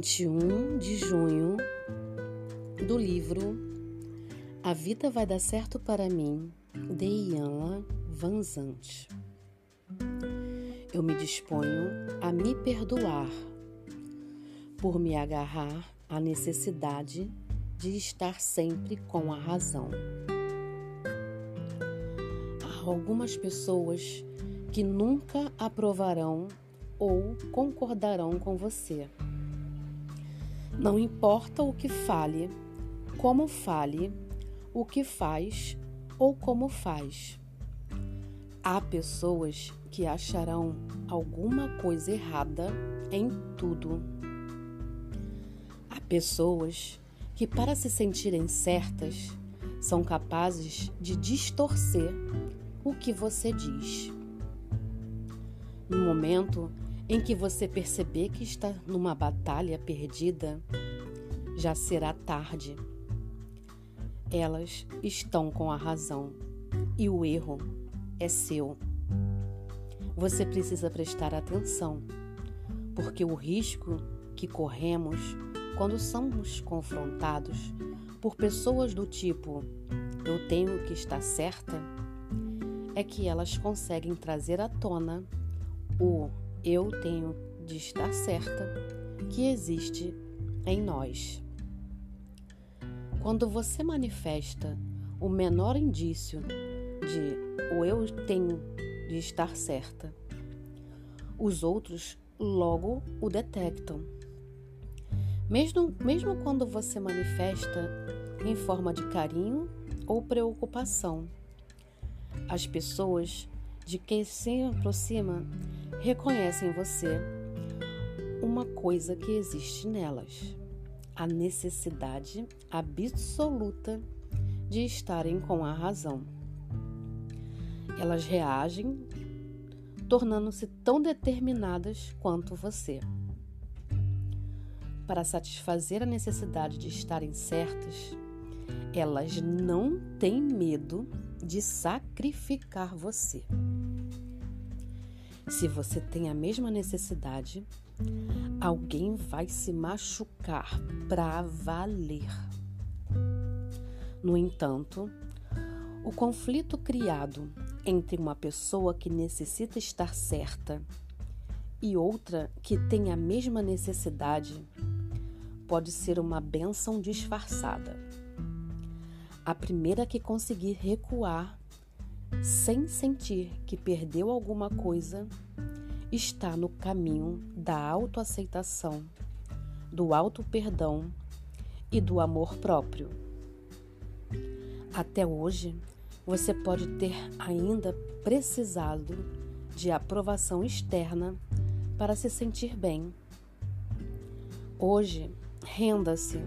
21 de junho do livro A Vida Vai Dar Certo para Mim, de Iana Vanzante. Eu me disponho a me perdoar por me agarrar à necessidade de estar sempre com a razão. Há algumas pessoas que nunca aprovarão ou concordarão com você. Não importa o que fale, como fale, o que faz ou como faz. Há pessoas que acharão alguma coisa errada em tudo. Há pessoas que, para se sentirem certas, são capazes de distorcer o que você diz. No momento em que você perceber que está numa batalha perdida, já será tarde. Elas estão com a razão e o erro é seu. Você precisa prestar atenção, porque o risco que corremos quando somos confrontados por pessoas do tipo eu tenho que estar certa é que elas conseguem trazer à tona o eu tenho de estar certa que existe em nós. Quando você manifesta o menor indício de o eu tenho de estar certa, os outros logo o detectam. Mesmo, mesmo quando você manifesta em forma de carinho ou preocupação, as pessoas de quem se aproxima reconhecem em você uma coisa que existe nelas: a necessidade absoluta de estarem com a razão. Elas reagem tornando-se tão determinadas quanto você. Para satisfazer a necessidade de estarem certas, elas não têm medo de sacrificar você. Se você tem a mesma necessidade, alguém vai se machucar para valer. No entanto, o conflito criado entre uma pessoa que necessita estar certa e outra que tem a mesma necessidade pode ser uma benção disfarçada. A primeira que conseguir recuar sem sentir que perdeu alguma coisa, está no caminho da autoaceitação, do auto-perdão e do amor próprio. Até hoje, você pode ter ainda precisado de aprovação externa para se sentir bem. Hoje, renda-se.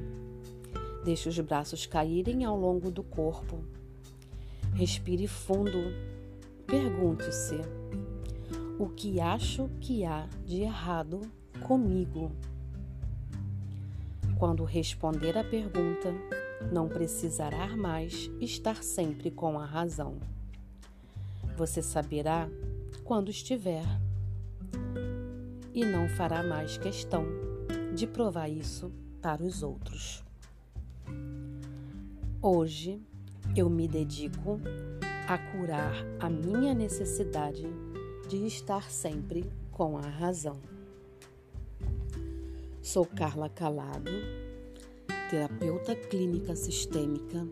Deixe os braços caírem ao longo do corpo Respire fundo. Pergunte-se: o que acho que há de errado comigo? Quando responder a pergunta, não precisará mais estar sempre com a razão. Você saberá quando estiver e não fará mais questão de provar isso para os outros. Hoje, eu me dedico a curar a minha necessidade de estar sempre com a razão. Sou Carla Calado, terapeuta clínica sistêmica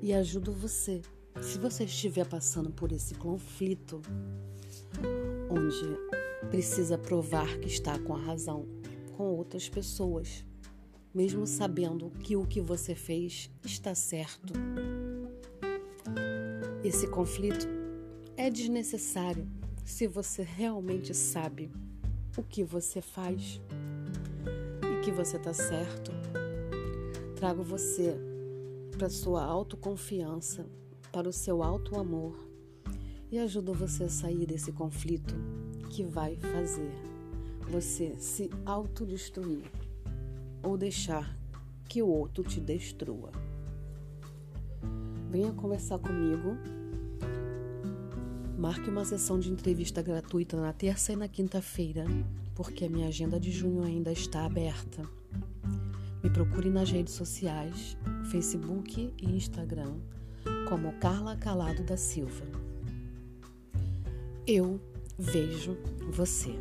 e ajudo você se você estiver passando por esse conflito onde precisa provar que está com a razão com outras pessoas mesmo sabendo que o que você fez está certo. Esse conflito é desnecessário se você realmente sabe o que você faz e que você está certo. Trago você para sua autoconfiança, para o seu auto amor e ajudo você a sair desse conflito que vai fazer você se autodestruir ou deixar que o outro te destrua. Venha conversar comigo Marque uma sessão de entrevista gratuita na terça e na quinta-feira, porque a minha agenda de junho ainda está aberta. Me procure nas redes sociais, Facebook e Instagram, como Carla Calado da Silva. Eu vejo você.